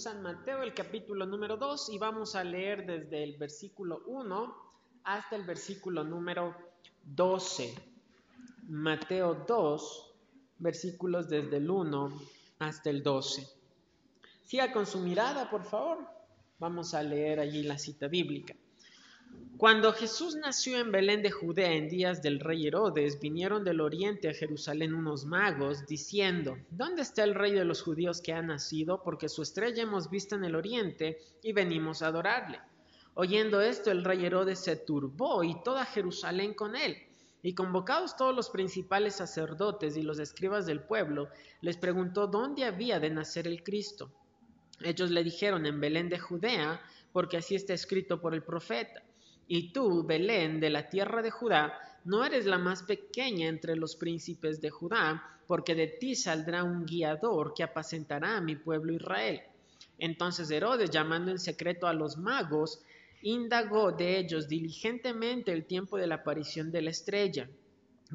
San Mateo, el capítulo número 2, y vamos a leer desde el versículo 1 hasta el versículo número 12. Mateo 2, versículos desde el 1 hasta el 12. Siga con su mirada, por favor. Vamos a leer allí la cita bíblica. Cuando Jesús nació en Belén de Judea en días del rey Herodes, vinieron del oriente a Jerusalén unos magos, diciendo, ¿Dónde está el rey de los judíos que ha nacido? Porque su estrella hemos visto en el oriente y venimos a adorarle. Oyendo esto, el rey Herodes se turbó y toda Jerusalén con él. Y convocados todos los principales sacerdotes y los escribas del pueblo, les preguntó dónde había de nacer el Cristo. Ellos le dijeron en Belén de Judea, porque así está escrito por el profeta. Y tú, Belén, de la tierra de Judá, no eres la más pequeña entre los príncipes de Judá, porque de ti saldrá un guiador que apacentará a mi pueblo Israel. Entonces Herodes, llamando en secreto a los magos, indagó de ellos diligentemente el tiempo de la aparición de la estrella.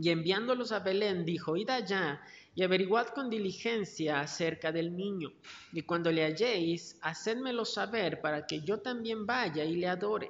Y enviándolos a Belén, dijo, Id allá y averiguad con diligencia acerca del niño. Y cuando le halléis, hacedmelo saber para que yo también vaya y le adore.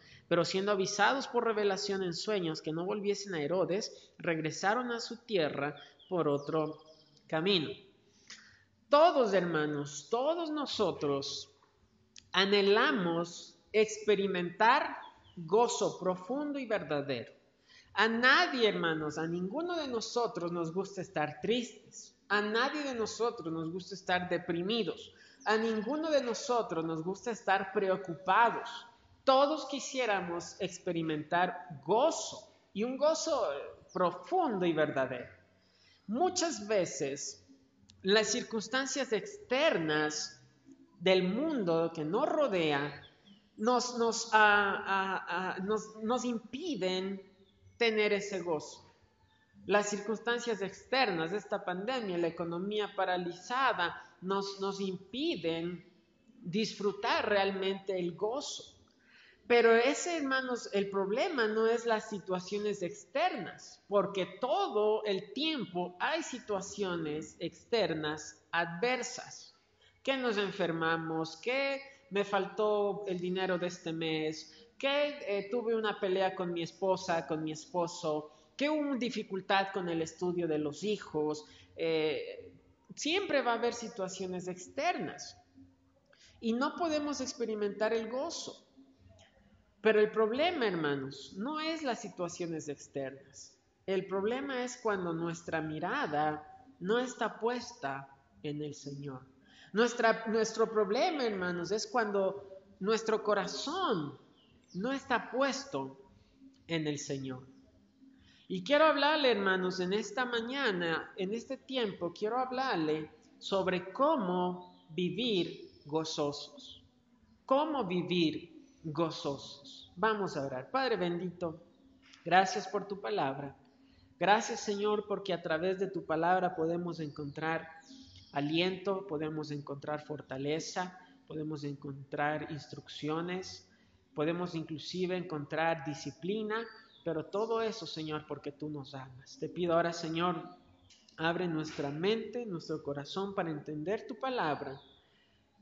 Pero siendo avisados por revelación en sueños que no volviesen a Herodes, regresaron a su tierra por otro camino. Todos, hermanos, todos nosotros anhelamos experimentar gozo profundo y verdadero. A nadie, hermanos, a ninguno de nosotros nos gusta estar tristes. A nadie de nosotros nos gusta estar deprimidos. A ninguno de nosotros nos gusta estar preocupados todos quisiéramos experimentar gozo y un gozo profundo y verdadero. Muchas veces las circunstancias externas del mundo que nos rodea nos, nos, nos, impiden tener ese gozo. Las circunstancias externas de esta pandemia, la economía paralizada, nos, nos impiden disfrutar realmente el gozo. Pero ese, hermanos, el problema no es las situaciones externas, porque todo el tiempo hay situaciones externas adversas. Que nos enfermamos, que me faltó el dinero de este mes, que eh, tuve una pelea con mi esposa, con mi esposo, que hubo dificultad con el estudio de los hijos. Eh, siempre va a haber situaciones externas y no podemos experimentar el gozo. Pero el problema, hermanos, no es las situaciones externas. El problema es cuando nuestra mirada no está puesta en el Señor. Nuestro problema, hermanos, es cuando nuestro corazón no está puesto en el Señor. Y quiero hablarle, hermanos, en esta mañana, en este tiempo, quiero hablarle sobre cómo vivir gozosos. Cómo vivir gozosos. Vamos a orar. Padre bendito, gracias por tu palabra. Gracias Señor porque a través de tu palabra podemos encontrar aliento, podemos encontrar fortaleza, podemos encontrar instrucciones, podemos inclusive encontrar disciplina, pero todo eso Señor porque tú nos amas. Te pido ahora Señor, abre nuestra mente, nuestro corazón para entender tu palabra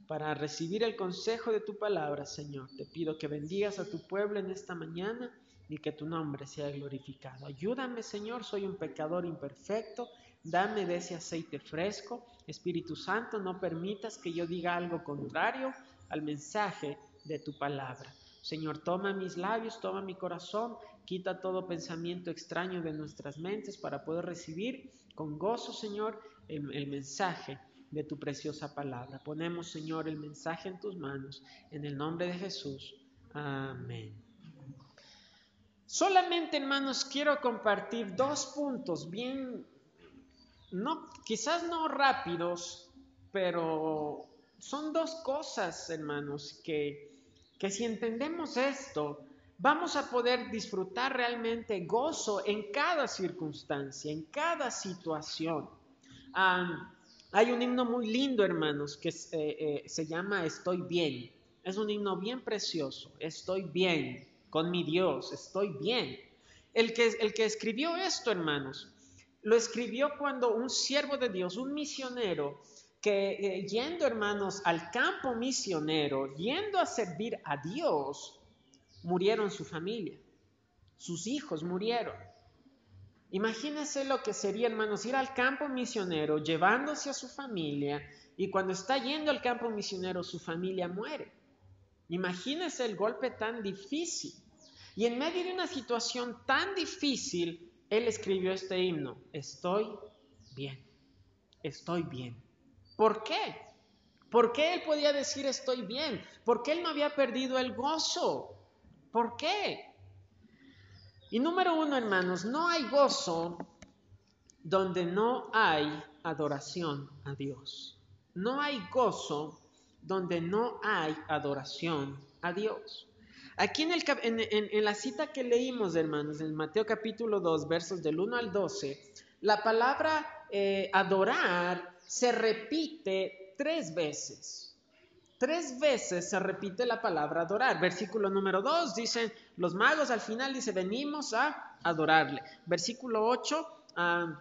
para recibir el consejo de tu palabra, Señor. Te pido que bendigas a tu pueblo en esta mañana y que tu nombre sea glorificado. Ayúdame, Señor, soy un pecador imperfecto. Dame de ese aceite fresco. Espíritu Santo, no permitas que yo diga algo contrario al mensaje de tu palabra. Señor, toma mis labios, toma mi corazón, quita todo pensamiento extraño de nuestras mentes para poder recibir con gozo, Señor, el, el mensaje de tu preciosa palabra. Ponemos, Señor, el mensaje en tus manos, en el nombre de Jesús. Amén. Solamente, hermanos, quiero compartir dos puntos bien, no, quizás no rápidos, pero son dos cosas, hermanos, que, que si entendemos esto, vamos a poder disfrutar realmente gozo en cada circunstancia, en cada situación. Hay un himno muy lindo, hermanos, que eh, eh, se llama Estoy bien. Es un himno bien precioso. Estoy bien con mi Dios, estoy bien. El que, el que escribió esto, hermanos, lo escribió cuando un siervo de Dios, un misionero, que eh, yendo, hermanos, al campo misionero, yendo a servir a Dios, murieron su familia. Sus hijos murieron. Imagínense lo que sería, hermanos, ir al campo misionero llevándose a su familia y cuando está yendo al campo misionero su familia muere. Imagínense el golpe tan difícil. Y en medio de una situación tan difícil, él escribió este himno, estoy bien, estoy bien. ¿Por qué? ¿Por qué él podía decir estoy bien? ¿Por qué él no había perdido el gozo? ¿Por qué? Y número uno, hermanos, no hay gozo donde no hay adoración a Dios. No hay gozo donde no hay adoración a Dios. Aquí en, el, la cita que leímos, hermanos, en Mateo capítulo 2, versos del 1 al 12, la palabra eh, adorar se repite tres veces. Tres veces se repite la palabra adorar. Versículo número 2 dice, los magos al final dice, venimos a adorarle. Versículo 8 ah,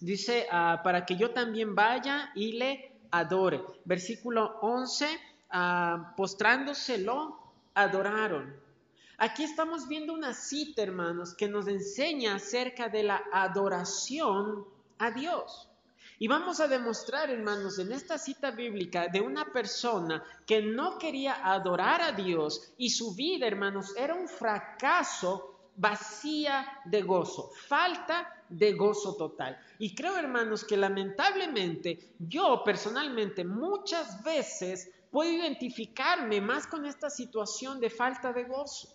dice, ah, para que yo también vaya y le adore. Versículo 11, ah, postrándoselo, adoraron. Aquí estamos viendo una cita, hermanos, que nos enseña acerca de la adoración a Dios. Y vamos a demostrar, hermanos, en esta cita bíblica de una persona que no quería adorar a Dios y su vida, hermanos, era un fracaso vacía de gozo, falta de gozo total. Y creo, hermanos, que lamentablemente yo personalmente muchas veces puedo identificarme más con esta situación de falta de gozo.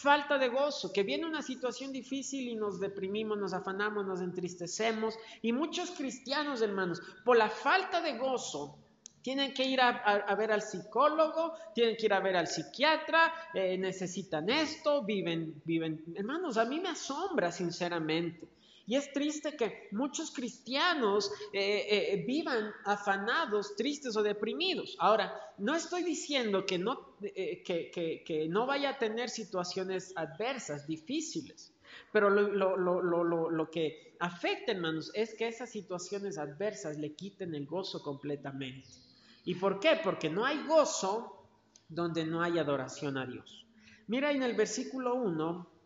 Falta de gozo, que viene una situación difícil y nos deprimimos, nos afanamos, nos entristecemos. Y muchos cristianos, hermanos, por la falta de gozo, tienen que ir a, ver al psicólogo, tienen que ir a ver al psiquiatra, eh, necesitan esto, viven, viven. Hermanos, a mí me asombra sinceramente. Y es triste que muchos cristianos eh, eh, vivan afanados, tristes o deprimidos. Ahora, no estoy diciendo que no, que, no vaya a tener situaciones adversas, difíciles, pero lo, lo, que afecta, hermanos, es que esas situaciones adversas le quiten el gozo completamente. ¿Y por qué? Porque no hay gozo donde no hay adoración a Dios. Mira en el versículo 1,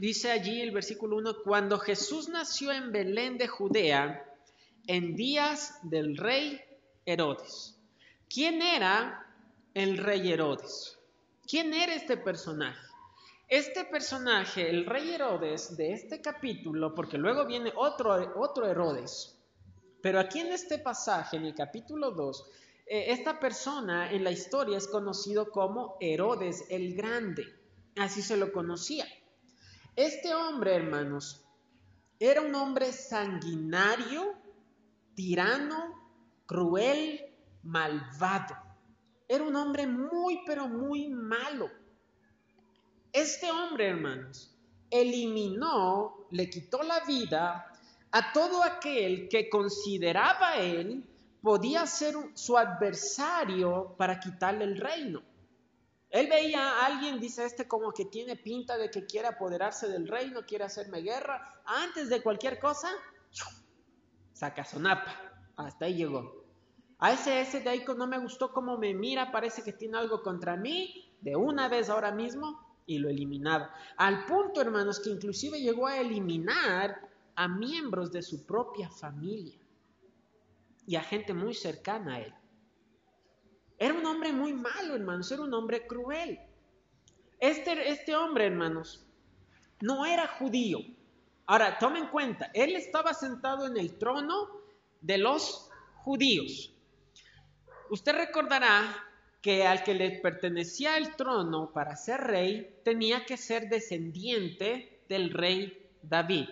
dice allí el versículo 1, cuando Jesús nació en Belén de Judea, en días del rey Herodes. ¿Quién era el rey Herodes? ¿Quién era este personaje? Este personaje, el rey Herodes de este capítulo, porque luego viene otro, otro Herodes, pero aquí en este pasaje, en el capítulo 2, eh, esta persona en la historia es conocido como Herodes el Grande, así se lo conocía. Este hombre, hermanos, era un hombre sanguinario, tirano, cruel, malvado. Era un hombre muy, pero muy malo. Este hombre, hermanos, eliminó, le quitó la vida a todo aquel que consideraba él podía ser su adversario para quitarle el reino. Él veía a alguien, dice este, como que tiene pinta de que quiere apoderarse del reino, quiere hacerme guerra. Antes de cualquier cosa, saca sonapa. Hasta ahí llegó. A ese, ese de ahí no me gustó cómo me mira, parece que tiene algo contra mí, de una vez ahora mismo, y lo eliminaba. Al punto, hermanos, que inclusive llegó a eliminar a miembros de su propia familia y a gente muy cercana a él. Era un hombre muy malo, hermanos, era un hombre cruel. Este, este hombre, hermanos, no era judío. Ahora, tomen cuenta, él estaba sentado en el trono de los judíos. Usted recordará que al que le pertenecía el trono para ser rey tenía que ser descendiente del rey David.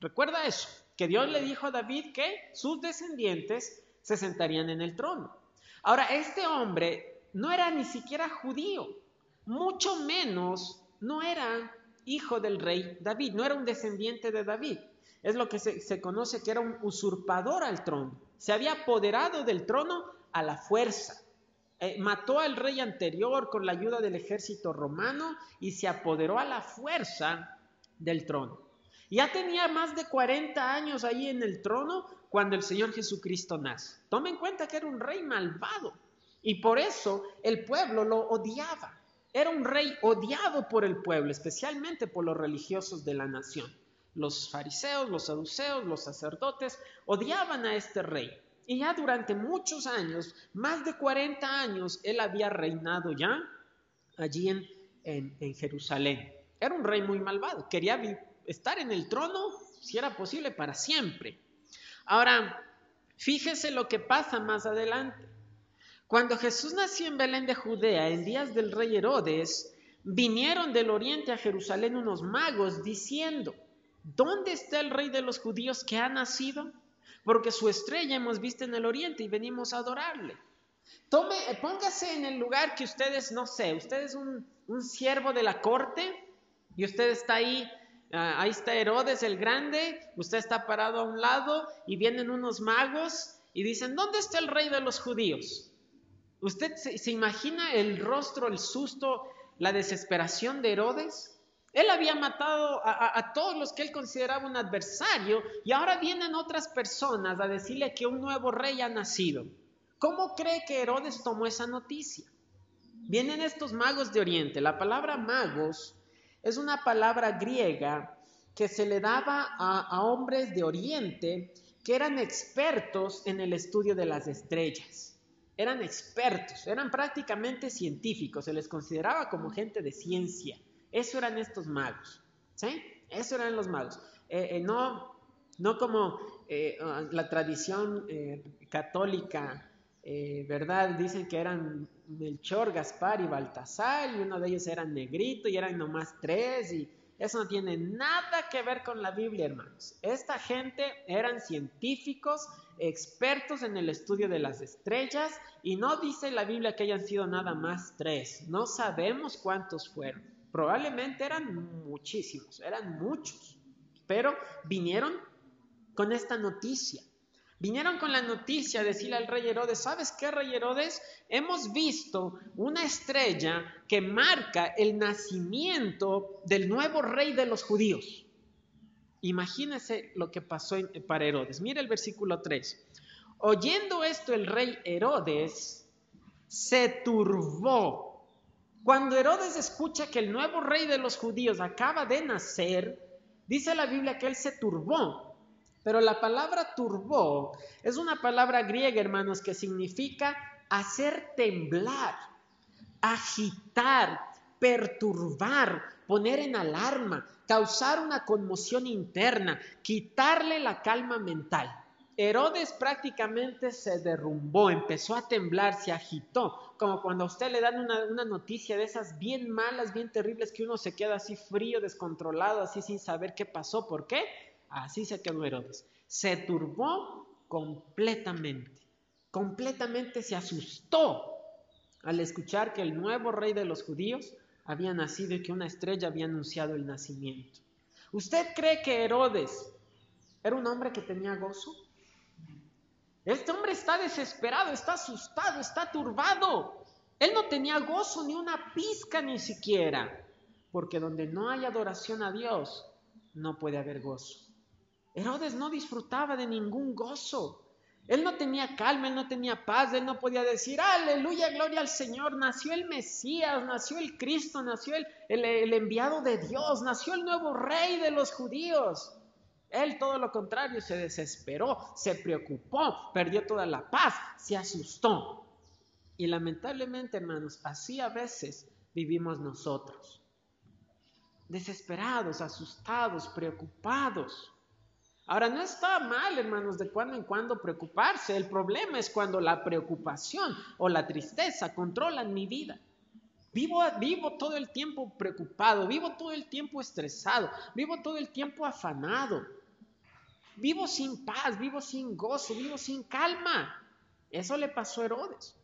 ¿Recuerda eso? que Dios le dijo a David que sus descendientes se sentarían en el trono. Ahora, este hombre no era ni siquiera judío, mucho menos no era hijo del rey David, no era un descendiente de David. Es lo que se, conoce que era un usurpador al trono. Se había apoderado del trono a la fuerza. Eh, mató al rey anterior con la ayuda del ejército romano y se apoderó a la fuerza del trono. Ya tenía más de 40 años ahí en el trono cuando el Señor Jesucristo nace. Tome en cuenta que era un rey malvado y por eso el pueblo lo odiaba. Era un rey odiado por el pueblo, especialmente por los religiosos de la nación. Los fariseos, los saduceos, los sacerdotes odiaban a este rey. Y ya durante muchos años, más de 40 años, él había reinado ya allí en, en, Jerusalén. Era un rey muy malvado, quería estar en el trono, si era posible, para siempre. Ahora, fíjese lo que pasa más adelante. Cuando Jesús nació en Belén de Judea, en días del rey Herodes, vinieron del oriente a Jerusalén unos magos diciendo, ¿dónde está el rey de los judíos que ha nacido? Porque su estrella hemos visto en el oriente y venimos a adorarle. Tome, póngase en el lugar que ustedes, no sé, usted es un, siervo de la corte y usted está ahí, ah, ahí está Herodes el grande, usted está parado a un lado y vienen unos magos y dicen, ¿dónde está el rey de los judíos? ¿Usted se, imagina el rostro, el susto, la desesperación de Herodes? Él había matado a, todos los que él consideraba un adversario y ahora vienen otras personas a decirle que un nuevo rey ha nacido. ¿Cómo cree que Herodes tomó esa noticia? Vienen estos magos de Oriente. La palabra magos es una palabra griega que se le daba a hombres de Oriente que eran expertos en el estudio de las estrellas eran expertos, eran prácticamente científicos, se les consideraba como gente de ciencia. Eso eran estos magos, ¿sí? Eso eran los magos. Eh, eh, no, no como eh, la tradición católica, ¿verdad? Dicen que eran Melchor, Gaspar y Baltasar, y uno de ellos era negrito, y eran nomás tres, y eso no tiene nada que ver con la Biblia, hermanos. Esta gente eran científicos, expertos en el estudio de las estrellas, y no dice la Biblia que hayan sido nada más tres. No sabemos cuántos fueron. Probablemente eran muchísimos, eran muchos. Pero vinieron con esta noticia. Vinieron con la noticia de decirle al rey Herodes, ¿sabes qué, rey Herodes? Hemos visto una estrella que marca el nacimiento del nuevo rey de los judíos. Imagínese lo que pasó para Herodes. Mire el versículo 3. Oyendo esto el rey Herodes se turbó. Cuando Herodes escucha que el nuevo rey de los judíos acaba de nacer, dice la Biblia que él se turbó pero la palabra turbó es una palabra griega, hermanos, que significa hacer temblar, agitar, perturbar, poner en alarma, causar una conmoción interna, quitarle la calma mental. Herodes prácticamente se derrumbó, empezó a temblar, se agitó, como cuando a usted le dan una, una, noticia de esas bien malas, bien terribles, que uno se queda así frío, descontrolado, así sin saber qué pasó. ¿Por qué? Así se quedó Herodes. Se turbó completamente. Completamente se asustó al escuchar que el nuevo rey de los judíos había nacido y que una estrella había anunciado el nacimiento. ¿Usted cree que Herodes era un hombre que tenía gozo? Este hombre está desesperado, está asustado, está turbado. Él no tenía gozo ni una pizca ni siquiera, porque donde no hay adoración a Dios, no puede haber gozo. Herodes no disfrutaba de ningún gozo. Él no tenía calma, él no tenía paz, él no podía decir, aleluya, gloria al Señor, nació el Mesías, nació el Cristo, nació el, el, enviado de Dios, nació el nuevo rey de los judíos. Él todo lo contrario, se desesperó, se preocupó, perdió toda la paz, se asustó. Y lamentablemente, hermanos, así a veces vivimos nosotros. Desesperados, asustados, preocupados. Ahora, no está mal, hermanos, de cuando en cuando preocuparse. El problema es cuando la preocupación o la tristeza controlan mi vida. Vivo, vivo todo el tiempo preocupado, vivo todo el tiempo estresado, vivo todo el tiempo afanado. Vivo sin paz, vivo sin gozo, vivo sin calma. Eso le pasó a Herodes.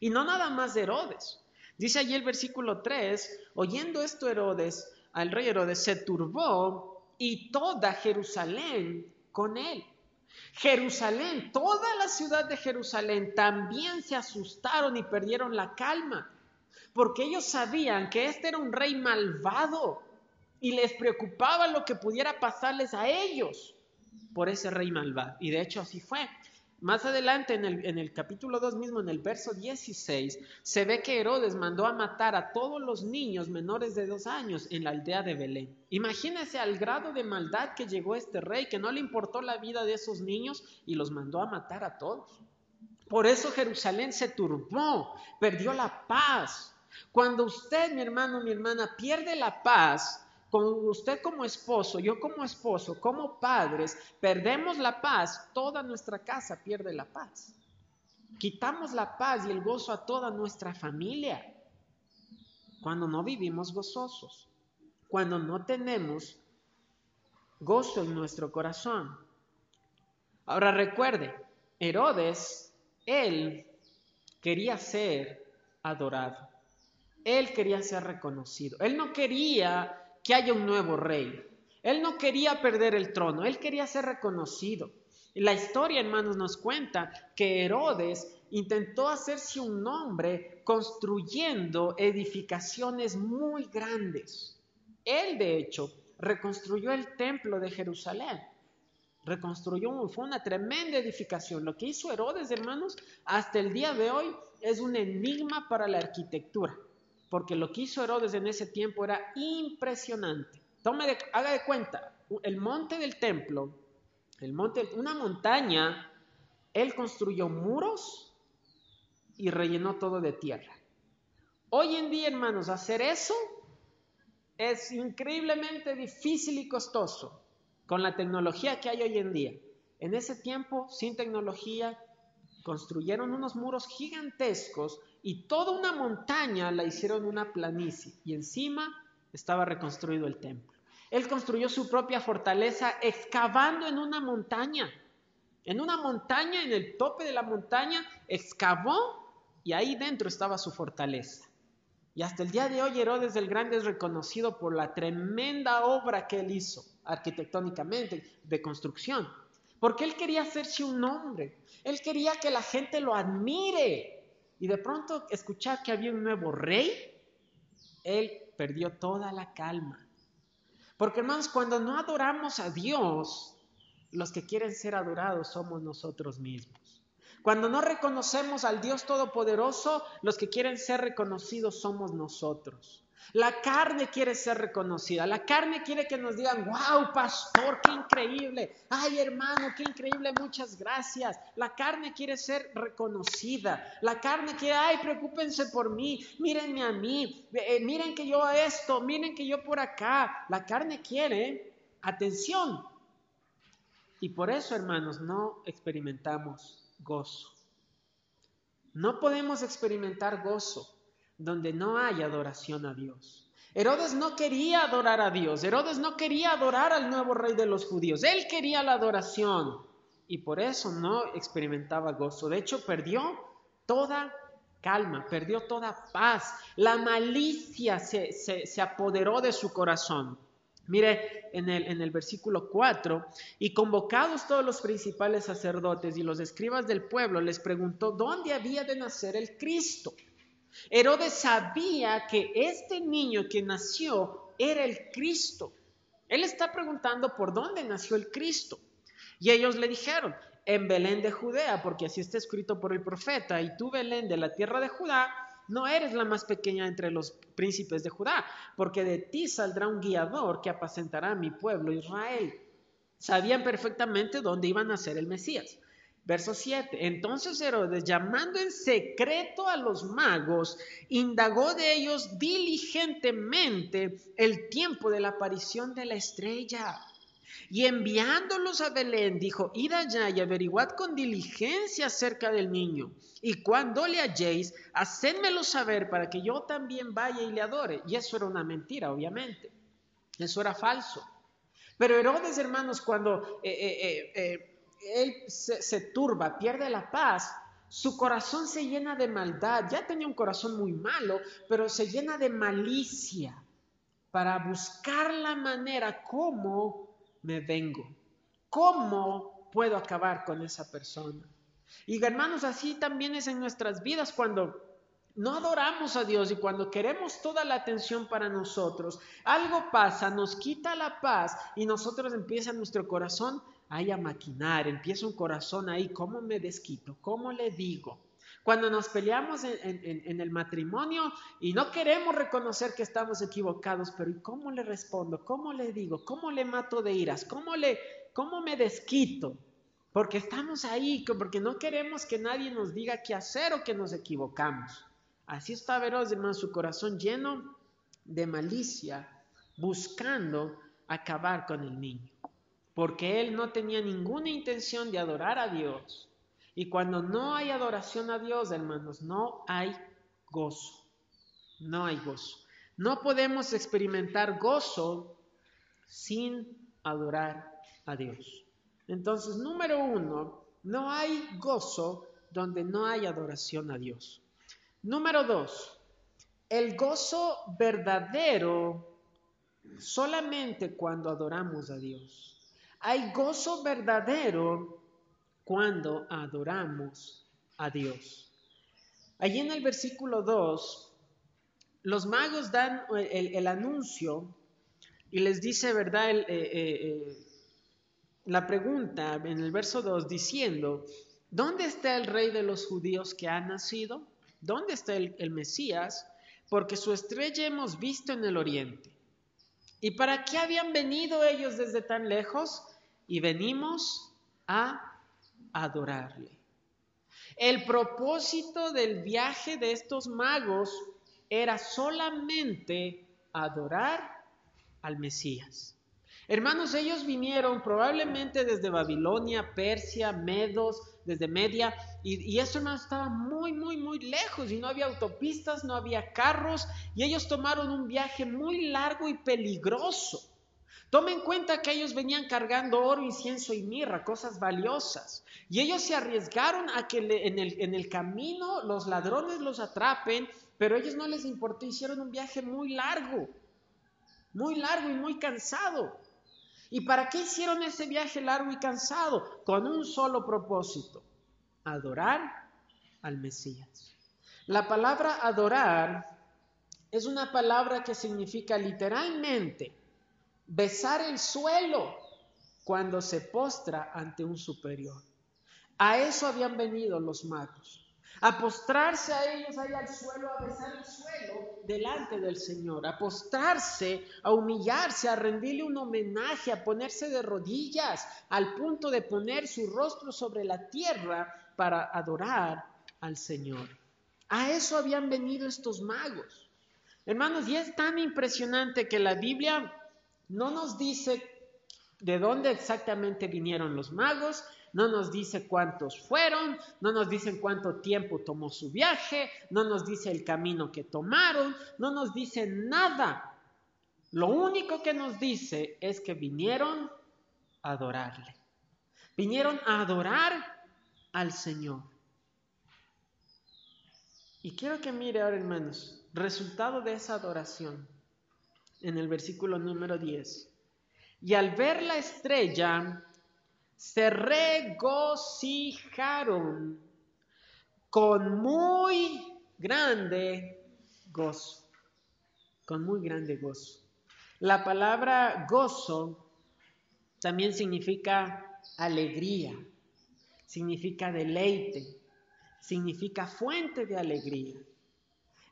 Y no nada más de Herodes, Dice allí el versículo 3, oyendo esto Herodes, al rey Herodes se turbó y toda Jerusalén con él. Jerusalén, toda la ciudad de Jerusalén también se asustaron y perdieron la calma, porque ellos sabían que este era un rey malvado y les preocupaba lo que pudiera pasarles a ellos por ese rey malvado. Y de hecho así fue. Más adelante en el, capítulo 2 mismo, en el verso 16, se ve que Herodes mandó a matar a todos los niños menores de dos años en la aldea de Belén. Imagínense al grado de maldad que llegó este rey, que no le importó la vida de esos niños y los mandó a matar a todos. Por eso Jerusalén se turbó, perdió la paz. Cuando usted, mi hermano, mi hermana, pierde la paz, usted como esposo, yo como esposo, como padres, perdemos la paz, toda nuestra casa pierde la paz. Quitamos la paz y el gozo a toda nuestra familia cuando no vivimos gozosos, cuando no tenemos gozo en nuestro corazón. Ahora recuerde, Herodes, él quería ser adorado. Él quería ser reconocido. Él no quería que haya un nuevo rey. Él no quería perder el trono, él quería ser reconocido. La historia, hermanos, nos cuenta que Herodes intentó hacerse un nombre construyendo edificaciones muy grandes. Él, de hecho, reconstruyó el templo de Jerusalén. Reconstruyó, fue una tremenda edificación. Lo que hizo Herodes, hermanos, hasta el día de hoy es un enigma para la arquitectura porque lo que hizo Herodes en ese tiempo era impresionante. Tome haga de cuenta, el monte del templo, el monte, una montaña, él construyó muros y rellenó todo de tierra. Hoy en día, hermanos, hacer eso es increíblemente difícil y costoso con la tecnología que hay hoy en día. En ese tiempo, sin tecnología, construyeron unos muros gigantescos y toda una montaña la hicieron una planicie y encima estaba reconstruido el templo. Él construyó su propia fortaleza excavando en una montaña. En una montaña, en el tope de la montaña, excavó y ahí dentro estaba su fortaleza. Y hasta el día de hoy Herodes el Grande es reconocido por la tremenda obra que él hizo arquitectónicamente de construcción. Porque él quería hacerse un nombre. Él quería que la gente lo admire y de pronto escuchar que había un nuevo rey, él perdió toda la calma. Porque hermanos, cuando no adoramos a Dios, los que quieren ser adorados somos nosotros mismos. Cuando no reconocemos al Dios Todopoderoso, los que quieren ser reconocidos somos nosotros. La carne quiere ser reconocida. La carne quiere que nos digan, wow, pastor, qué increíble. Ay, hermano, qué increíble, muchas gracias. La carne quiere ser reconocida. La carne quiere, ay, preocúpense por mí. Mírenme a mí. Eh, miren que yo esto, miren que yo por acá. La carne quiere atención. Y por eso, hermanos, no experimentamos gozo. No podemos experimentar gozo donde no hay adoración a Dios. Herodes no quería adorar a Dios, Herodes no quería adorar al nuevo rey de los judíos, él quería la adoración y por eso no experimentaba gozo. De hecho, perdió toda calma, perdió toda paz, la malicia se, se, apoderó de su corazón. Mire en el, en el versículo 4, y convocados todos los principales sacerdotes y los escribas del pueblo, les preguntó dónde había de nacer el Cristo. Herodes sabía que este niño que nació era el Cristo. Él está preguntando por dónde nació el Cristo. Y ellos le dijeron, en Belén de Judea, porque así está escrito por el profeta, y tú Belén de la tierra de Judá, no eres la más pequeña entre los príncipes de Judá, porque de ti saldrá un guiador que apacentará a mi pueblo Israel. Sabían perfectamente dónde iba a nacer el Mesías. Verso 7. Entonces Herodes, llamando en secreto a los magos, indagó de ellos diligentemente el tiempo de la aparición de la estrella. Y enviándolos a Belén, dijo, id allá y averiguad con diligencia acerca del niño. Y cuando le halléis, hacedmelo saber para que yo también vaya y le adore. Y eso era una mentira, obviamente. Eso era falso. Pero Herodes, hermanos, cuando... Eh, eh, eh, él se, turba, pierde la paz, su corazón se llena de maldad. Ya tenía un corazón muy malo, pero se llena de malicia para buscar la manera cómo me vengo, cómo puedo acabar con esa persona. Y hermanos, así también es en nuestras vidas cuando no adoramos a Dios y cuando queremos toda la atención para nosotros, algo pasa, nos quita la paz y nosotros empieza nuestro corazón ahí a maquinar, empieza un corazón ahí, ¿cómo me desquito? ¿Cómo le digo? Cuando nos peleamos en, el matrimonio y no queremos reconocer que estamos equivocados, pero ¿y cómo le respondo? ¿Cómo le digo? ¿Cómo le mato de iras? ¿Cómo, le, cómo me desquito? Porque estamos ahí, porque no queremos que nadie nos diga qué hacer o que nos equivocamos. Así está Veros, hermano, su corazón lleno de malicia, buscando acabar con el niño porque él no tenía ninguna intención de adorar a Dios. Y cuando no hay adoración a Dios, hermanos, no hay gozo. No hay gozo. No podemos experimentar gozo sin adorar a Dios. Entonces, número uno, no hay gozo donde no hay adoración a Dios. Número dos, el gozo verdadero solamente cuando adoramos a Dios. Hay gozo verdadero cuando adoramos a Dios. Allí en el versículo 2, los magos dan el, anuncio y les dice, ¿verdad? Eh, eh, eh, la pregunta en el verso 2 diciendo, ¿dónde está el rey de los judíos que ha nacido? ¿Dónde está el Mesías? Porque su estrella hemos visto en el oriente ¿Y para qué habían venido ellos desde tan lejos? Y venimos a adorarle. El propósito del viaje de estos magos era solamente adorar al Mesías. Hermanos, ellos vinieron probablemente desde Babilonia, Persia, Medos, desde Media, y, eso no estaba muy, muy, muy lejos, y no había autopistas, no había carros, y ellos tomaron un viaje muy largo y peligroso. Tomen en cuenta que ellos venían cargando oro, incienso y mirra, cosas valiosas. Y ellos se arriesgaron a que en el, en el camino los ladrones los atrapen, pero a ellos no les importó, hicieron un viaje muy largo, muy largo y muy cansado. ¿Y para qué hicieron ese viaje largo y cansado? Con un solo propósito, adorar al Mesías. La palabra adorar es una palabra que significa literalmente besar el suelo cuando se postra ante un superior. A eso habían venido los magos a postrarse a ellos ahí al suelo, a besar el suelo delante del Señor, a postrarse, a humillarse, a rendirle un homenaje, a ponerse de rodillas, al punto de poner su rostro sobre la tierra para adorar al Señor. A eso habían venido estos magos. Hermanos, y es tan impresionante que la Biblia no nos dice de dónde exactamente vinieron los magos, no nos dice cuántos fueron, no nos dicen cuánto tiempo tomó su viaje, no nos dice el camino que tomaron, no nos dice nada. Lo único que nos dice es que vinieron a adorarle. Vinieron a adorar al Señor. Y quiero que mire ahora, hermanos, resultado de esa adoración en el versículo número 10. Y al ver la estrella, se regocijaron con muy grande gozo, con muy grande gozo. La palabra gozo también significa alegría, significa deleite, significa fuente de alegría.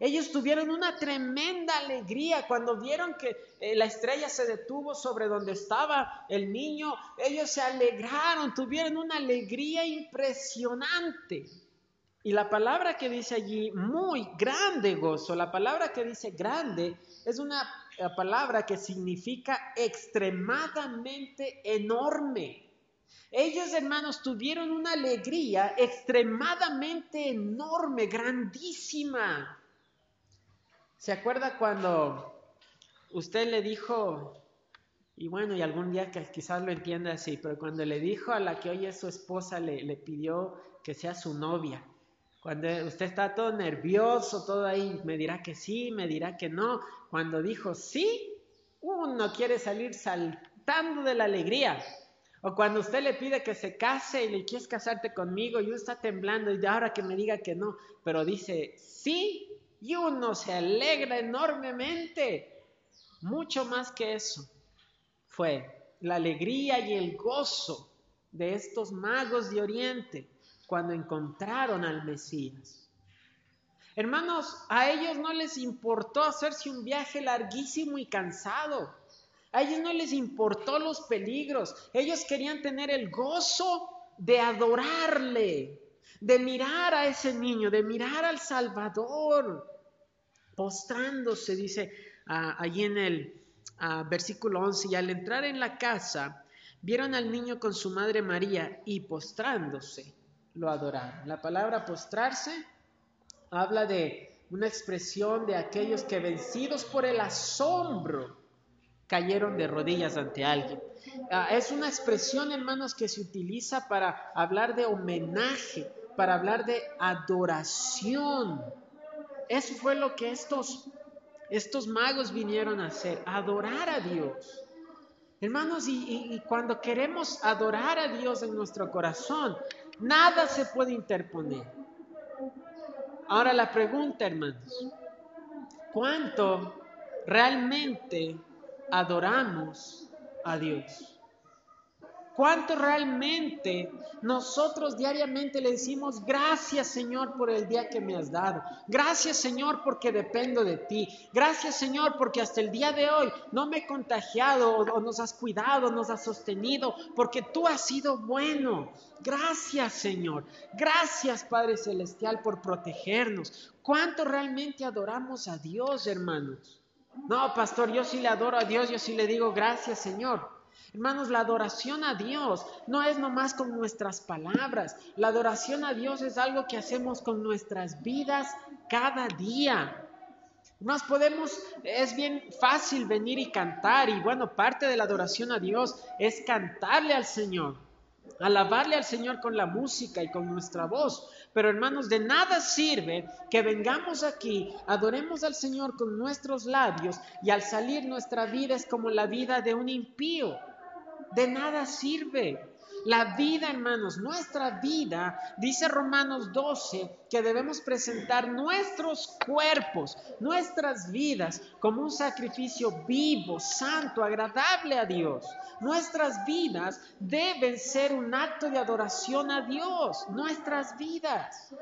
Ellos tuvieron una tremenda alegría cuando vieron que eh, la estrella se detuvo sobre donde estaba el niño. Ellos se alegraron, tuvieron una alegría impresionante. Y la palabra que dice allí, muy grande gozo, la palabra que dice grande es una eh, palabra que significa extremadamente enorme. Ellos, hermanos, tuvieron una alegría extremadamente enorme, grandísima. ¿Se acuerda cuando usted le dijo, y bueno, y algún día que quizás lo entienda así, pero cuando le dijo a la que hoy es su esposa, le, le pidió que sea su novia, Cuando usted está todo nervioso, todo ahí, me dirá que sí, me dirá que no. Cuando dijo sí, uno quiere salir saltando de la alegría. O cuando usted le pide que se case y le quieres casarte conmigo y uno está temblando y ahora que me diga que no, pero dice sí y uno se alegra enormemente. Mucho más que eso fue la alegría y el gozo de estos magos de Oriente cuando encontraron al Mesías. Hermanos, a ellos no les importó hacerse un viaje larguísimo y cansado. A ellos no les importó los peligros. Ellos querían tener el gozo de adorarle, de mirar a ese niño, de mirar al Salvador, postrándose, dice allí en el versículo 11, y al entrar en la casa, vieron al niño con su madre María y postrándose lo adoraron. La palabra postrarse habla de una expresión de aquellos que vencidos por el asombro cayeron de rodillas ante alguien. Ah, es una expresión, hermanos, que se utiliza para hablar de homenaje, para hablar de adoración. Eso fue lo que estos, estos magos vinieron a hacer, adorar a Dios. Hermanos, y, cuando queremos adorar a Dios en nuestro corazón, nada se puede interponer. Ahora la pregunta, hermanos, ¿cuánto realmente adoramos a Dios? ¿Cuánto realmente nosotros diariamente le decimos gracias Señor por el día que me has dado? Gracias Señor porque dependo de ti. Gracias Señor porque hasta el día de hoy no me he contagiado o, nos has cuidado, nos has sostenido, porque tú has sido bueno. Gracias Señor. Gracias Padre Celestial por protegernos. ¿Cuánto realmente adoramos a Dios, hermanos? No, pastor, yo sí le adoro a Dios, yo sí le digo gracias Señor. Hermanos, la adoración a Dios no es nomás con nuestras palabras. La adoración a Dios es algo que hacemos con nuestras vidas cada día. Más podemos, es bien fácil venir y cantar y bueno, parte de la adoración a Dios es cantarle al Señor, alabarle al Señor con la música y con nuestra voz. Pero hermanos, de nada sirve que vengamos aquí, adoremos al Señor con nuestros labios y al salir nuestra vida es como la vida de un impío de nada sirve. La vida, hermanos, nuestra vida, dice Romanos 12, que debemos presentar nuestros cuerpos, nuestras vidas, como un sacrificio vivo, santo, agradable a Dios. Nuestras vidas deben ser un acto de adoración a Dios, nuestras vidas.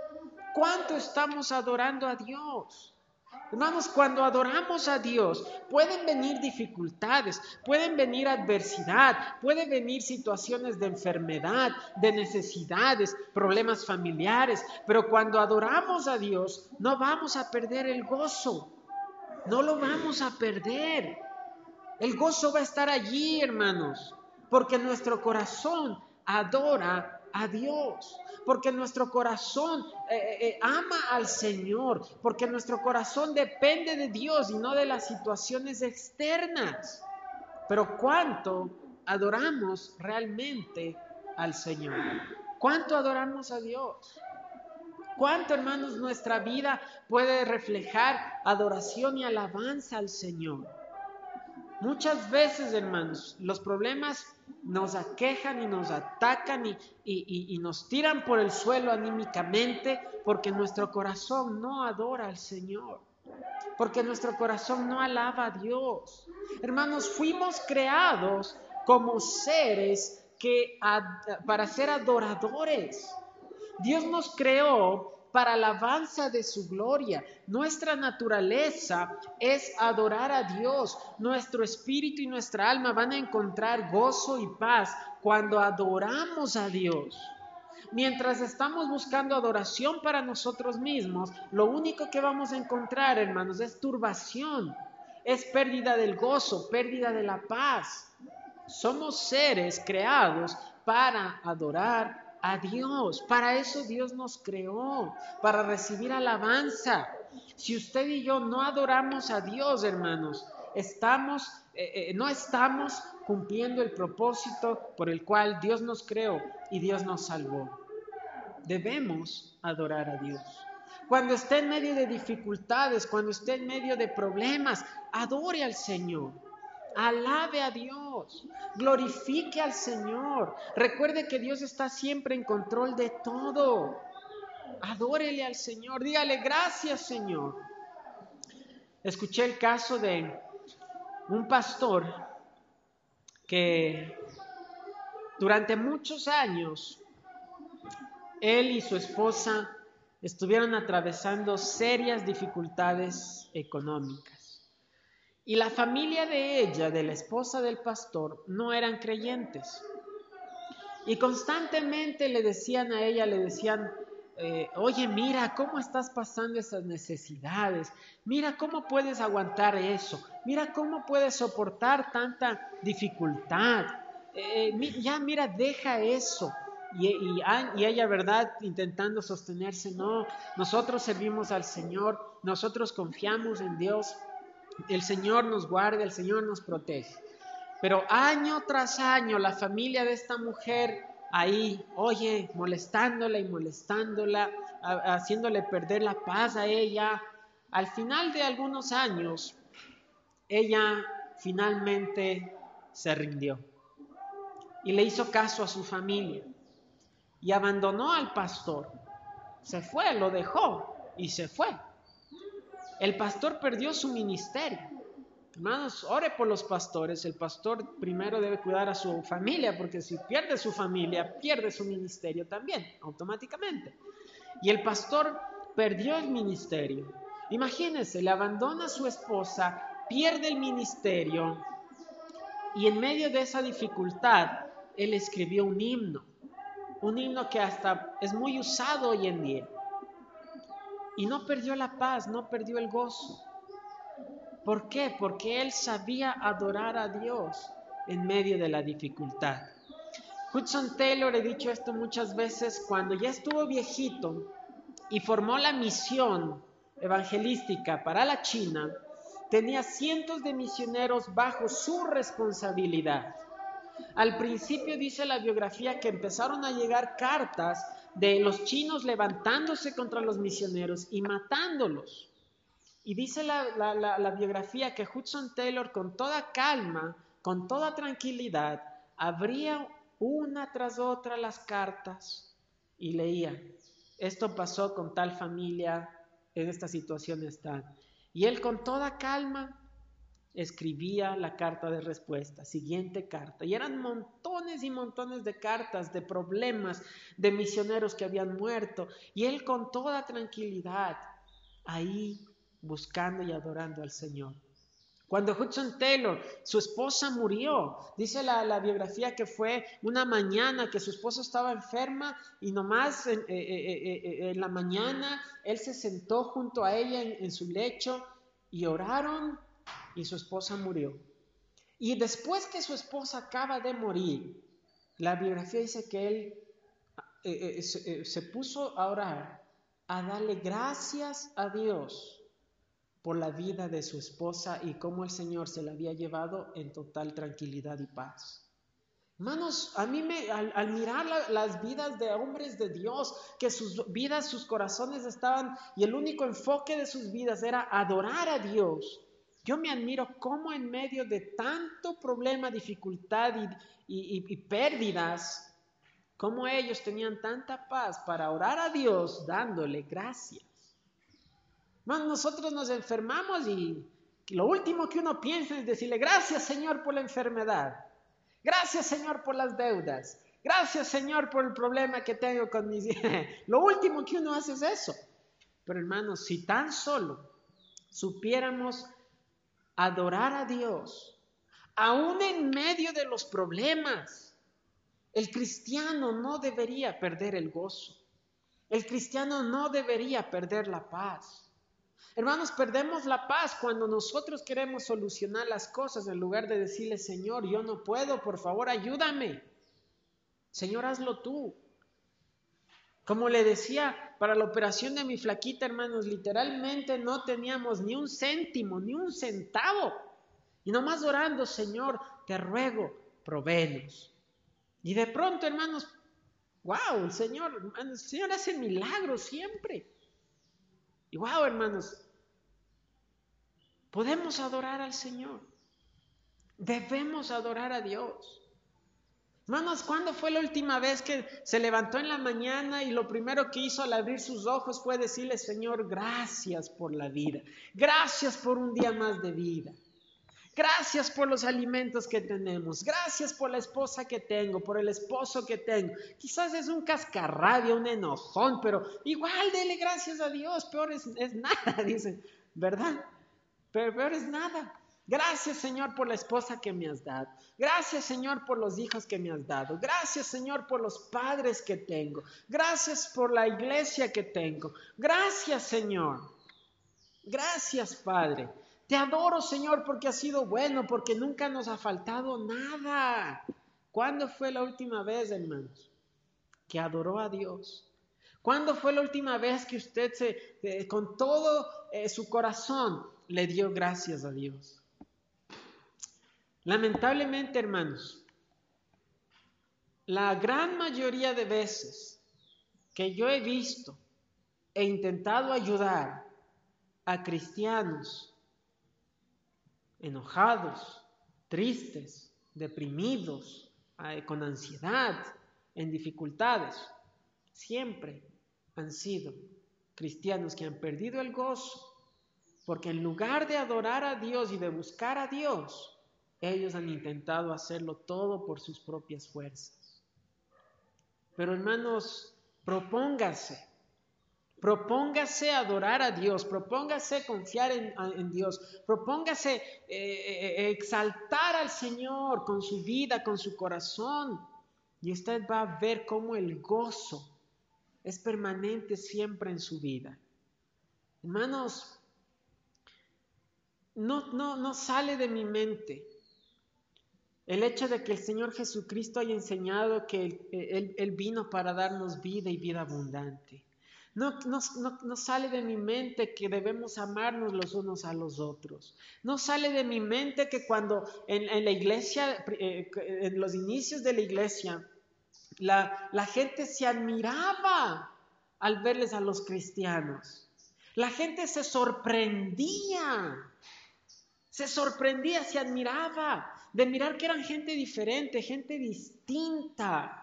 ¿Cuánto estamos adorando a Dios? Hermanos, cuando adoramos a Dios, pueden venir dificultades, pueden venir adversidad, pueden venir situaciones de enfermedad, de necesidades, problemas familiares, pero cuando adoramos a Dios, no vamos a perder el gozo, no lo vamos a perder. El gozo va a estar allí, hermanos, porque nuestro corazón adora a Dios porque nuestro corazón eh, eh, eh, ama al Señor, porque nuestro corazón depende de Dios y no de las situaciones externas. Pero ¿cuánto adoramos realmente al Señor? ¿Cuánto adoramos a Dios? ¿Cuánto, hermanos, nuestra vida puede reflejar adoración y alabanza al Señor? Muchas veces, hermanos, los problemas nos aquejan y nos atacan y, nos tiran por el suelo anímicamente porque nuestro corazón no adora al Señor, porque nuestro corazón no alaba a Dios. Hermanos, fuimos creados como seres que para ser adoradores. Dios nos creó para alabanza de su gloria. Nuestra naturaleza es adorar a Dios. Nuestro espíritu y nuestra alma van a encontrar gozo y paz cuando adoramos a Dios. Mientras estamos buscando adoración para nosotros mismos, lo único que vamos a encontrar, hermanos, es turbación, es pérdida del gozo, pérdida de la paz. Somos seres creados para adorar a Dios. Para eso Dios nos creó, para recibir alabanza. Si usted y yo no adoramos a Dios, hermanos, estamos, eh, eh, no estamos cumpliendo el propósito por el cual Dios nos creó y Dios nos salvó. debemos adorar a Dios. Cuando esté en medio de dificultades, cuando esté en medio de problemas, adore al Señor. Alabe a Dios, glorifique al Señor. Recuerde que Dios está siempre en control de todo. Adórele al Señor, dígale gracias Señor. Escuché el caso de un pastor que durante muchos años él y su esposa estuvieron atravesando serias dificultades económicas. Y la familia de ella, de la esposa del pastor, no eran creyentes. Y constantemente le decían a ella, le decían, eh, oye, mira cómo estás pasando esas necesidades, mira cómo puedes aguantar eso, mira cómo puedes soportar tanta dificultad, eh, ya mira, deja eso. Y, y, ella, ¿verdad? Intentando sostenerse, no, nosotros servimos al Señor, nosotros confiamos en Dios, el Señor nos guarda, el Señor nos protege. Pero año tras año la familia de esta mujer ahí, oye, molestándola y molestándola, haciéndole perder la paz a ella. Al final de algunos años, ella finalmente se rindió y le hizo caso a su familia y abandonó al pastor. Se fue, lo dejó y se fue. El pastor perdió su ministerio. Hermanos, ore por los pastores. El pastor primero debe cuidar a su familia, porque si pierde su familia, pierde su ministerio también, automáticamente. Y el pastor perdió el ministerio. Imagínense, le abandona a su esposa, pierde el ministerio, y en medio de esa dificultad, él escribió un himno, un himno que hasta es muy usado hoy en día. Y no perdió la paz, no perdió el gozo. ¿Por qué? Porque él sabía adorar a Dios en medio de la dificultad. Hudson Taylor, he dicho esto muchas veces, cuando ya estuvo viejito y formó la misión evangelística para la China, tenía cientos de misioneros bajo su responsabilidad. Al principio dice la biografía que empezaron a llegar cartas de los chinos levantándose contra los misioneros y matándolos. Y dice la, biografía que Hudson Taylor con toda calma, con toda tranquilidad, abría una tras otra las cartas y leía, esto pasó con tal familia, en esta situación está. Y él con toda calma escribía la carta de respuesta, siguiente carta. Y eran montones y montones de cartas, de problemas, de misioneros que habían muerto. Y él con toda tranquilidad ahí buscando y adorando al Señor. Cuando Hudson Taylor, su esposa murió, dice la, biografía que fue una mañana que su esposa estaba enferma y nomás en, eh, eh, eh, en, la mañana él se sentó junto a ella en su lecho y oraron y su esposa murió. Y después que su esposa acaba de morir, la biografía dice que él se puso a orar, a darle gracias a Dios por la vida de su esposa y cómo el Señor se la había llevado en total tranquilidad y paz. Hermanos, a mí me, al, mirar las vidas de hombres de Dios, que sus vidas, sus corazones estaban, y el único enfoque de sus vidas era adorar a Dios, yo me admiro cómo en medio de tanto problema, dificultad y, pérdidas, cómo ellos tenían tanta paz para orar a Dios dándole gracias. Nosotros nos enfermamos y lo último que uno piensa es decirle, gracias Señor por la enfermedad, gracias Señor por las deudas, gracias Señor por el problema que tengo con mis Lo último que uno hace es eso. Pero hermanos, si tan solo supiéramos adorar a Dios, aún en medio de los problemas, el cristiano no debería perder el gozo. El cristiano no debería perder la paz. Hermanos, perdemos la paz cuando nosotros queremos solucionar las cosas en lugar de decirle, Señor, yo no puedo, por favor, ayúdame. Señor, hazlo tú. Como le decía, para la operación de mi flaquita, hermanos, literalmente no teníamos ni un céntimo, ni un centavo. Y nomás orando, Señor, te ruego, provéenos. Y de pronto, hermanos, Wow, el Señor, el Señor hace milagros siempre. Y wow, hermanos, podemos adorar al Señor. Debemos adorar a Dios. Hermanos, ¿cuándo fue la última vez que se levantó en la mañana y lo primero que hizo al abrir sus ojos fue decirle, Señor, gracias por la vida, gracias por un día más de vida, gracias por los alimentos que tenemos, gracias por la esposa que tengo, por el esposo que tengo? Quizás es un cascarrabia, un enojón, pero igual dele gracias a Dios, peor es, es nada, dicen, ¿verdad? Pero peor es nada. Gracias Señor por la esposa que me has dado. Gracias Señor por los hijos que me has dado. Gracias Señor por los padres que tengo. Gracias por la iglesia que tengo. Gracias Señor. Gracias Padre. Te adoro Señor porque has sido bueno, porque nunca nos ha faltado nada. ¿Cuándo fue la última vez, hermanos, que adoró a Dios? ¿Cuándo fue la última vez que usted se, eh, con todo eh, su corazón le dio gracias a Dios? Lamentablemente, hermanos, la gran mayoría de veces que yo he visto e intentado ayudar a cristianos enojados, tristes, deprimidos, eh, con ansiedad, en dificultades, siempre han sido cristianos que han perdido el gozo, porque en lugar de adorar a Dios y de buscar a Dios, ellos han intentado hacerlo todo por sus propias fuerzas. Pero hermanos, propóngase, propóngase adorar a Dios, propóngase confiar en, Dios, propóngase eh, eh, exaltar al Señor con su vida, con su corazón. Y usted va a ver cómo el gozo es permanente siempre en su vida. Hermanos, no, no, no sale de mi mente el hecho de que el Señor Jesucristo haya enseñado que Él, vino para darnos vida y vida abundante. No, no, sale de mi mente que debemos amarnos los unos a los otros. No sale de mi mente que cuando en, la iglesia, eh, en los inicios de la iglesia, la, la gente se admiraba al verles a los cristianos. La gente se sorprendía, se sorprendía, se admiraba de mirar que eran gente diferente, gente distinta.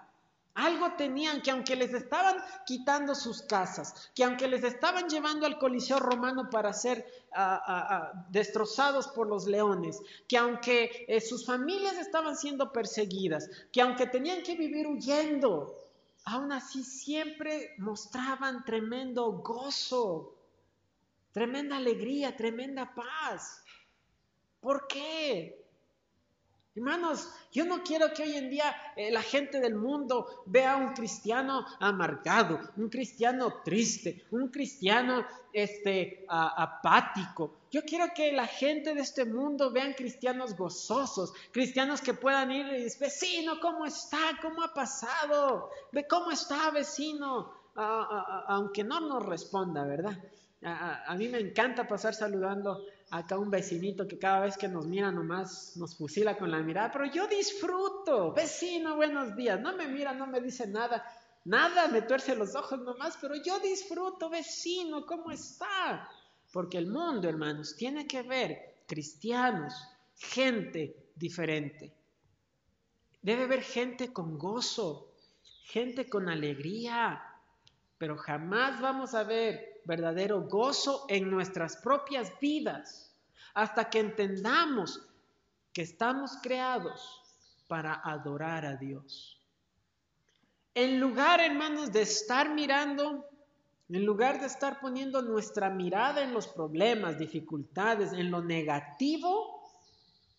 Algo tenían que aunque les estaban quitando sus casas, que aunque les estaban llevando al Coliseo romano para ser ah, ah, ah, destrozados por los leones, que aunque eh, sus familias estaban siendo perseguidas, que aunque tenían que vivir huyendo, aún así siempre mostraban tremendo gozo, tremenda alegría, tremenda paz. ¿Por qué? Hermanos, yo no quiero que hoy en día eh, la gente del mundo vea a un cristiano amargado, un cristiano triste, un cristiano este, apático. Yo quiero que la gente de este mundo vean cristianos gozosos, cristianos que puedan ir y decir, vecino, ¿cómo está? ¿Cómo ha pasado? ¿Ve cómo está, vecino? aunque no nos responda, ¿verdad? a mí me encanta pasar saludando acá un vecinito que cada vez que nos mira nomás nos fusila con la mirada, pero yo disfruto, vecino, buenos días, no me mira, no me dice nada, nada, me tuerce los ojos nomás, pero yo disfruto, vecino, ¿cómo está? Porque el mundo, hermanos, tiene que ver cristianos, gente diferente. Debe haber gente con gozo, gente con alegría, pero jamás vamos a ver verdadero gozo en nuestras propias vidas hasta que entendamos que estamos creados para adorar a Dios. En lugar, hermanos, de estar mirando, en lugar de estar poniendo nuestra mirada en los problemas, dificultades, en lo negativo,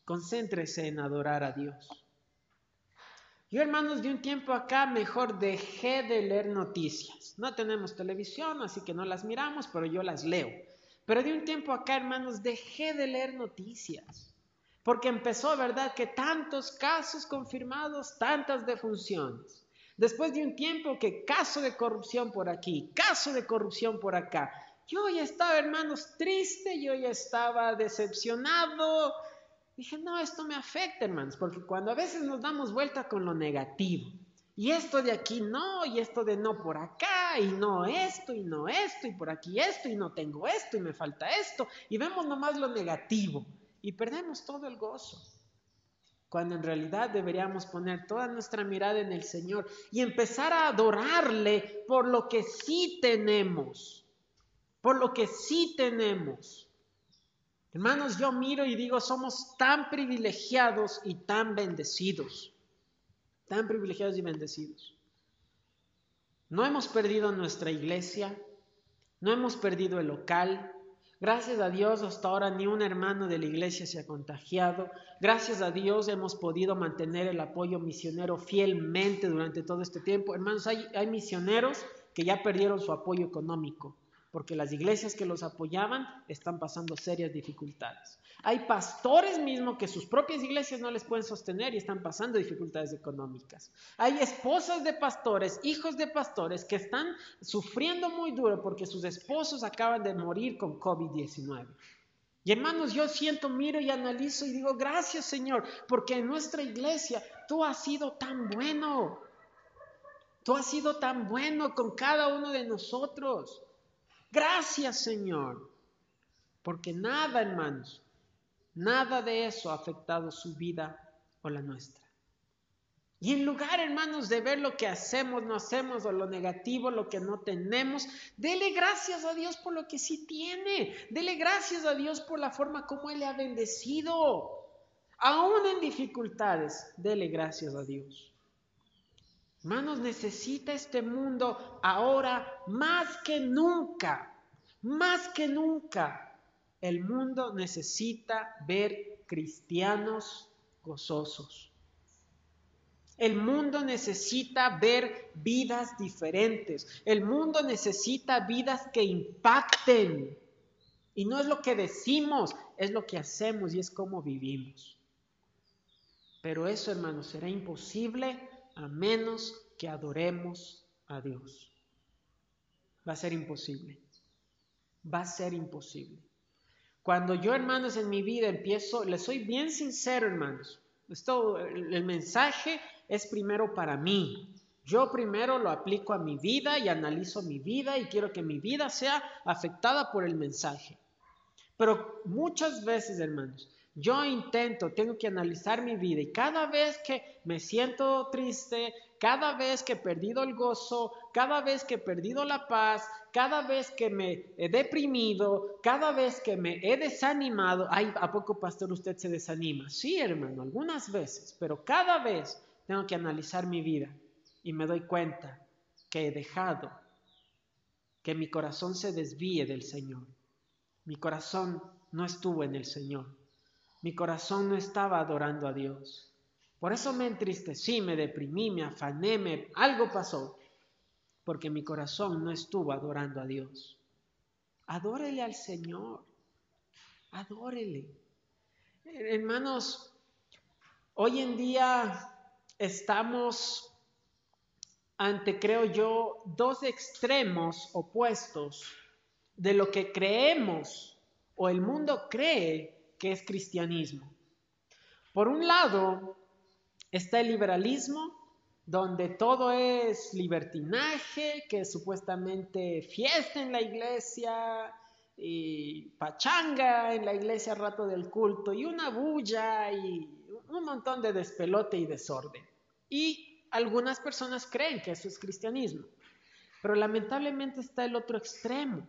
concéntrese en adorar a Dios. Yo, hermanos, de un tiempo acá mejor dejé de leer noticias. No tenemos televisión, así que no las miramos, pero yo las leo. Pero de un tiempo acá, hermanos, dejé de leer noticias. Porque empezó, ¿verdad?, que tantos casos confirmados, tantas defunciones. Después de un tiempo que caso de corrupción por aquí, caso de corrupción por acá. Yo ya estaba, hermanos, triste, yo ya estaba decepcionado, Dije, no, esto me afecta, hermanos, porque cuando a veces nos damos vuelta con lo negativo, Y esto de aquí no, y esto de no por acá, y no esto, y no esto, y por aquí esto, y no tengo esto, y me falta esto. Y vemos nomás lo negativo y perdemos todo el gozo. Cuando en realidad deberíamos poner toda nuestra mirada en el Señor y empezar a adorarle por lo que sí tenemos. Por lo que sí tenemos. Hermanos, yo miro y digo, somos tan privilegiados y tan bendecidos. Tan privilegiados y bendecidos. No hemos perdido nuestra iglesia, no hemos perdido el local. Gracias a Dios hasta ahora ni un hermano de la iglesia se ha contagiado. Gracias a Dios hemos podido mantener el apoyo misionero fielmente durante todo este tiempo. Hermanos, hay, hay misioneros que ya perdieron su apoyo económico porque las iglesias que los apoyaban están pasando serias dificultades. Hay pastores mismos que sus propias iglesias no les pueden sostener y están pasando dificultades económicas. Hay esposas de pastores, hijos de pastores que están sufriendo muy duro porque sus esposos acaban de morir con COVID-19. Y hermanos, yo siento, miro y analizo y digo, gracias Señor, porque en nuestra iglesia tú has sido tan bueno. Tú has sido tan bueno con cada uno de nosotros. Gracias Señor. Porque nada, hermanos, nada de eso ha afectado su vida o la nuestra. Y en lugar, hermanos, de ver lo que hacemos, no hacemos, o lo negativo, lo que no tenemos, dele gracias a Dios por lo que sí tiene. Dele gracias a Dios por la forma como Él le ha bendecido. Aún en dificultades, dele gracias a Dios. Hermanos, necesita este mundo ahora más que nunca, más que nunca. El mundo necesita ver cristianos gozosos. El mundo necesita ver vidas diferentes. El mundo necesita vidas que impacten. Y no es lo que decimos, es lo que hacemos y es como vivimos. Pero eso, hermanos, será imposible a menos que adoremos a Dios. Va a ser imposible. Va a ser imposible. Cuando yo, hermanos, en mi vida empiezo, les soy bien sincero, hermanos. Esto, el mensaje es primero para mí. Yo primero lo aplico a mi vida y analizo mi vida y quiero que mi vida sea afectada por el mensaje. Pero muchas veces, hermanos, yo intento, tengo que analizar mi vida y cada vez que me siento triste, cada vez que he perdido el gozo, cada vez que he perdido la paz, cada vez que me he deprimido, cada vez que me he desanimado, ay, ¿a poco pastor usted se desanima? Sí, hermano, algunas veces, pero cada vez tengo que analizar mi vida y me doy cuenta que he dejado que mi corazón se desvíe del Señor. Mi corazón no estuvo en el Señor. Mi corazón no estaba adorando a Dios. Por eso me entristecí, me deprimí, me afané, me... algo pasó. Porque mi corazón no estuvo adorando a Dios. Adórele al Señor. Adórele. Hermanos, hoy en día estamos ante, creo yo, dos extremos opuestos de lo que creemos o el mundo cree que es cristianismo. Por un lado está el liberalismo, donde todo es libertinaje, que es supuestamente fiesta en la iglesia y pachanga en la iglesia rato del culto y una bulla y un montón de despelote y desorden. Y algunas personas creen que eso es cristianismo. Pero lamentablemente está el otro extremo,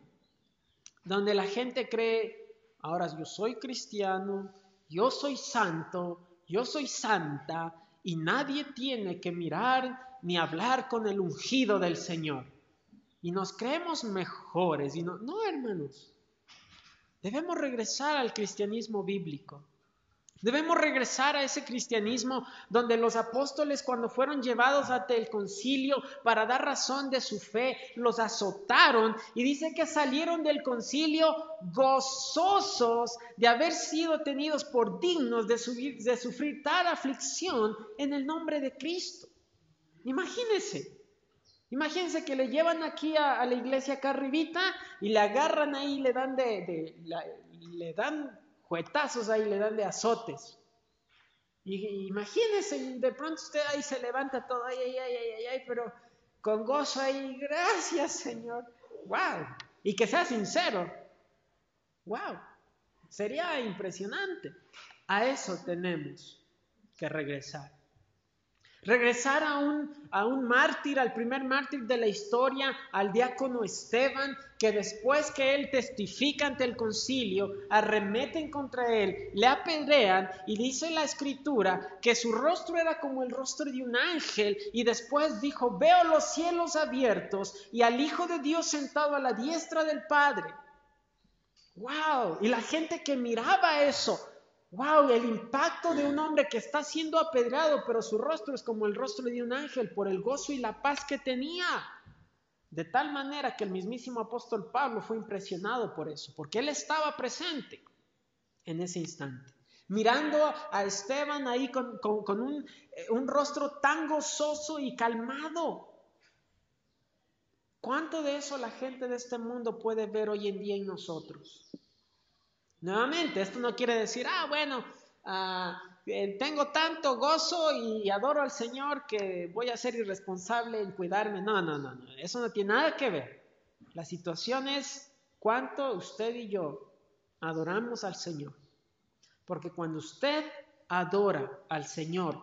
donde la gente cree Ahora yo soy cristiano, yo soy santo, yo soy santa y nadie tiene que mirar ni hablar con el ungido del Señor. Y nos creemos mejores. Y no, no, hermanos. Debemos regresar al cristianismo bíblico. Debemos regresar a ese cristianismo donde los apóstoles cuando fueron llevados ante el concilio para dar razón de su fe, los azotaron y dice que salieron del concilio gozosos de haber sido tenidos por dignos de, sufrir tal aflicción en el nombre de Cristo. Imagínense, Imagínense que le llevan aquí a, la iglesia acá y le agarran ahí le dan de, le dan Cuetazos ahí le dan de azotes. Y, imagínense, de pronto usted ahí se levanta todo, ay, ay, ay, ay, ay, pero con gozo ahí, gracias Señor. ¡Wow! Y que sea sincero. ¡Wow! Sería impresionante. A eso tenemos que regresar. Regresar a un, a un mártir, al primer mártir de la historia, al diácono Esteban, que después que él testifica ante el concilio, arremeten contra él, le apedrean y dice la escritura que su rostro era como el rostro de un ángel y después dijo, veo los cielos abiertos y al Hijo de Dios sentado a la diestra del Padre. ¡Wow! Y la gente que miraba eso, Wow, el impacto de un hombre que está siendo apedreado, pero su rostro es como el rostro de un ángel por el gozo y la paz que tenía. De tal manera que el mismísimo apóstol Pablo fue impresionado por eso, porque él estaba presente en ese instante, mirando a Esteban ahí con, un, eh, un rostro tan gozoso y calmado. ¿Cuánto de eso la gente de este mundo puede ver hoy en día en nosotros? Nuevamente, esto no quiere decir, ah, bueno, ah, eh, tengo tanto gozo y adoro al Señor que voy a ser irresponsable en cuidarme. No, no, no, no, eso no tiene nada que ver. La situación es cuánto usted y yo adoramos al Señor. Porque cuando usted adora al Señor,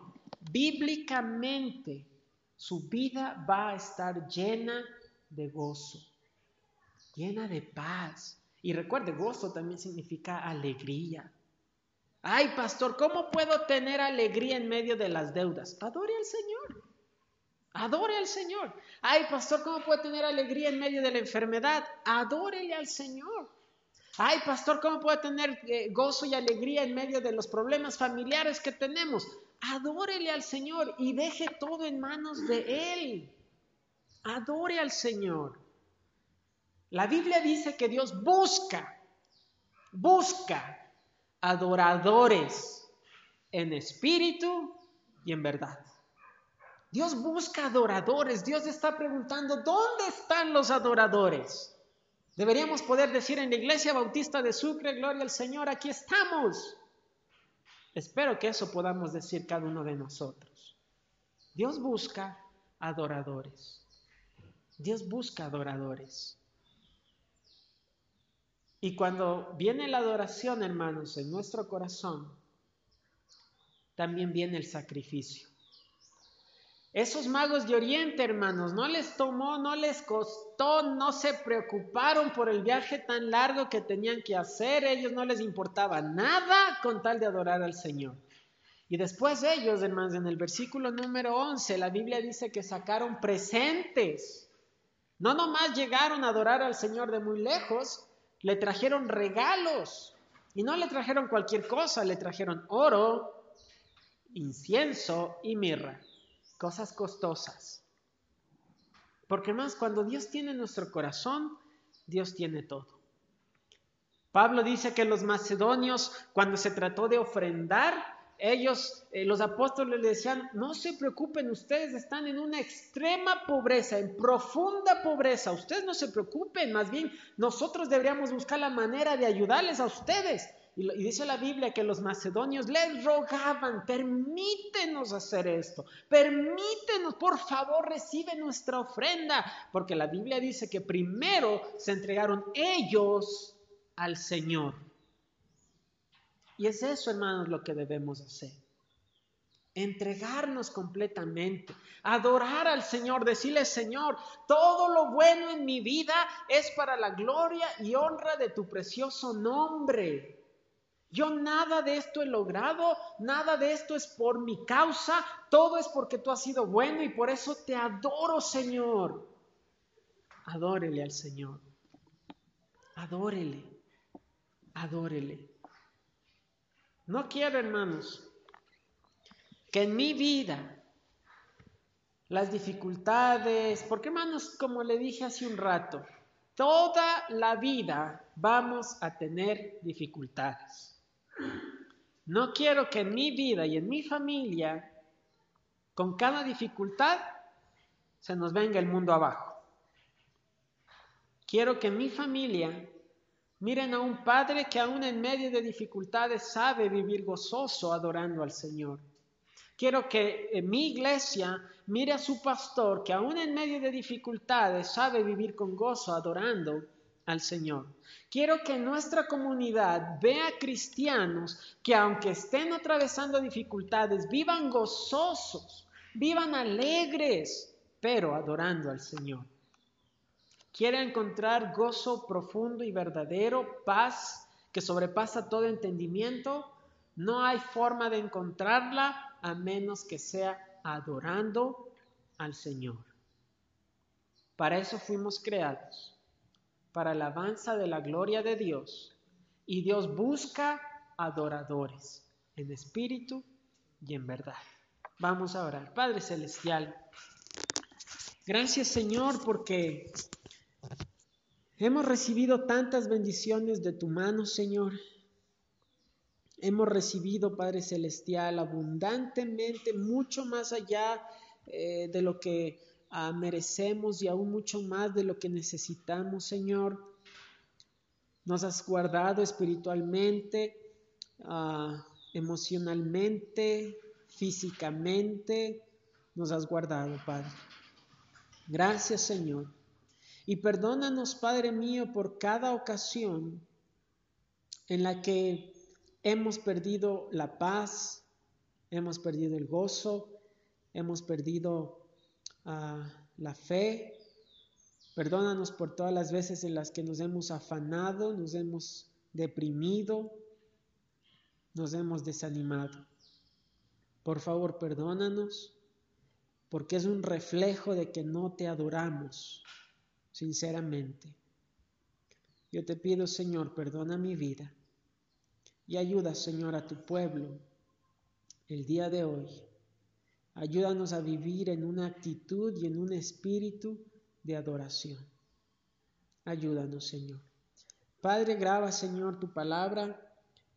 bíblicamente su vida va a estar llena de gozo, llena de paz, y recuerde, gozo también significa alegría. Ay, pastor, ¿cómo puedo tener alegría en medio de las deudas? Adore al Señor. Adore al Señor. Ay, pastor, ¿cómo puedo tener alegría en medio de la enfermedad? Adórele al Señor. Ay, pastor, ¿cómo puedo tener eh, gozo y alegría en medio de los problemas familiares que tenemos? Adórele al Señor y deje todo en manos de Él. Adore al Señor. La Biblia dice que Dios busca, busca adoradores en espíritu y en verdad. Dios busca adoradores. Dios está preguntando, ¿dónde están los adoradores? Deberíamos poder decir en la Iglesia Bautista de Sucre, gloria al Señor, aquí estamos. Espero que eso podamos decir cada uno de nosotros. Dios busca adoradores. Dios busca adoradores. Y cuando viene la adoración, hermanos, en nuestro corazón, también viene el sacrificio. Esos magos de Oriente, hermanos, no les tomó, no les costó, no se preocuparon por el viaje tan largo que tenían que hacer, ellos no les importaba nada con tal de adorar al Señor. Y después ellos, hermanos, en el versículo número 11, la Biblia dice que sacaron presentes. No nomás llegaron a adorar al Señor de muy lejos, le trajeron regalos. Y no le trajeron cualquier cosa, le trajeron oro, incienso y mirra. Cosas costosas. Porque más, cuando Dios tiene nuestro corazón, Dios tiene todo. Pablo dice que los macedonios, cuando se trató de ofrendar, ellos, eh, los apóstoles le decían, no se preocupen, ustedes están en una extrema pobreza, en profunda pobreza, ustedes no se preocupen, más bien nosotros deberíamos buscar la manera de ayudarles a ustedes. Y dice la Biblia que los macedonios les rogaban, permítenos hacer esto, permítenos, por favor, recibe nuestra ofrenda, porque la Biblia dice que primero se entregaron ellos al Señor. Y es eso, hermanos, lo que debemos hacer. Entregarnos completamente, adorar al Señor, decirle, Señor, todo lo bueno en mi vida es para la gloria y honra de tu precioso nombre. Yo nada de esto he logrado, nada de esto es por mi causa, todo es porque tú has sido bueno y por eso te adoro, Señor. Adórele al Señor. Adórele. Adórele. No quiero, hermanos, que en mi vida las dificultades, porque hermanos, como le dije hace un rato, toda la vida vamos a tener dificultades. No quiero que en mi vida y en mi familia, con cada dificultad, se nos venga el mundo abajo. Quiero que en mi familia Miren a un padre que aún en medio de dificultades sabe vivir gozoso adorando al Señor. Quiero que eh, mi iglesia mire a su pastor que aún en medio de dificultades sabe vivir con gozo adorando al Señor. Quiero que nuestra comunidad vea cristianos que aunque estén atravesando dificultades, vivan gozosos, vivan alegres, pero adorando al Señor. Quiere encontrar gozo profundo y verdadero, paz que sobrepasa todo entendimiento. No hay forma de encontrarla a menos que sea adorando al Señor. Para eso fuimos creados, para la alabanza de la gloria de Dios. Y Dios busca adoradores en espíritu y en verdad. Vamos a orar. Padre Celestial, gracias Señor porque hemos recibido tantas bendiciones de tu mano, Señor. Hemos recibido, Padre Celestial, abundantemente, mucho más allá eh, de lo que ah, merecemos y aún mucho más de lo que necesitamos, Señor. Nos has guardado espiritualmente, ah, emocionalmente, físicamente. Nos has guardado, Padre. Gracias, Señor. Y perdónanos, Padre mío, por cada ocasión en la que hemos perdido la paz, hemos perdido el gozo, hemos perdido ah, la fe. Perdónanos por todas las veces en las que nos hemos afanado, nos hemos deprimido, nos hemos desanimado. Por favor, perdónanos, porque es un reflejo de que no te adoramos, sinceramente. Yo te pido, Señor, perdona mi vida y ayuda, Señor, a tu pueblo el día de hoy. Ayúdanos a vivir en una actitud y en un espíritu de adoración. Ayúdanos, Señor. Padre, graba, Señor, tu palabra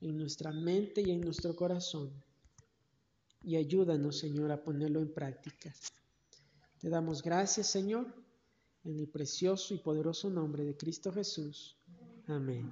en nuestra mente y en nuestro corazón. Y ayúdanos, Señor, a ponerlo en práctica. Te damos gracias, Señor, en el precioso y poderoso nombre de Cristo Jesús. Amén.